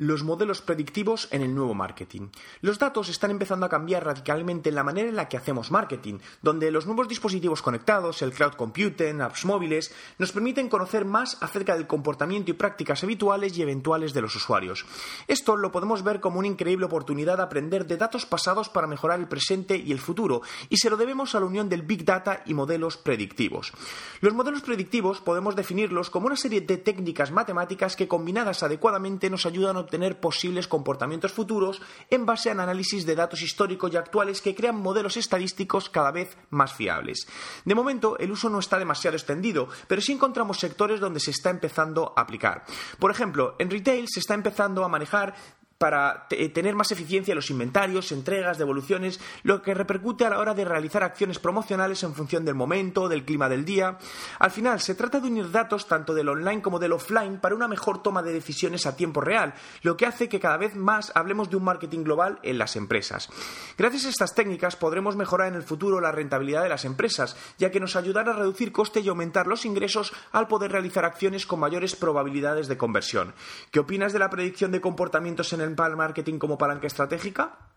Los modelos predictivos en el nuevo marketing. Los datos están empezando a cambiar radicalmente en la manera en la que hacemos marketing, donde los nuevos dispositivos conectados, el cloud computing, apps móviles, nos permiten conocer más acerca del comportamiento y prácticas habituales y eventuales de los usuarios. Esto lo podemos ver como una increíble oportunidad de aprender de datos pasados para mejorar el presente y el futuro, y se lo debemos a la unión del Big Data y modelos predictivos. Los modelos predictivos podemos definirlos como una serie de técnicas matemáticas que combinadas adecuadamente nos ayudan a obtener posibles comportamientos futuros en base a análisis de datos históricos y actuales que crean modelos estadísticos cada vez más fiables. De momento, el uso no está demasiado extendido, pero sí encontramos sectores donde se está empezando a aplicar. Por ejemplo, en retail se está empezando a manejar para tener más eficiencia en los inventarios, entregas, devoluciones, lo que repercute a la hora de realizar acciones promocionales en función del momento, del clima del día. Al final, se trata de unir datos tanto del online como del offline para una mejor toma de decisiones a tiempo real, lo que hace que cada vez más hablemos de un marketing global en las empresas. Gracias a estas técnicas podremos mejorar en el futuro la rentabilidad de las empresas, ya que nos ayudará a reducir coste y aumentar los ingresos al poder realizar acciones con mayores probabilidades de conversión. ¿Qué opinas de la predicción de comportamientos en el marketing como palanca estratégica?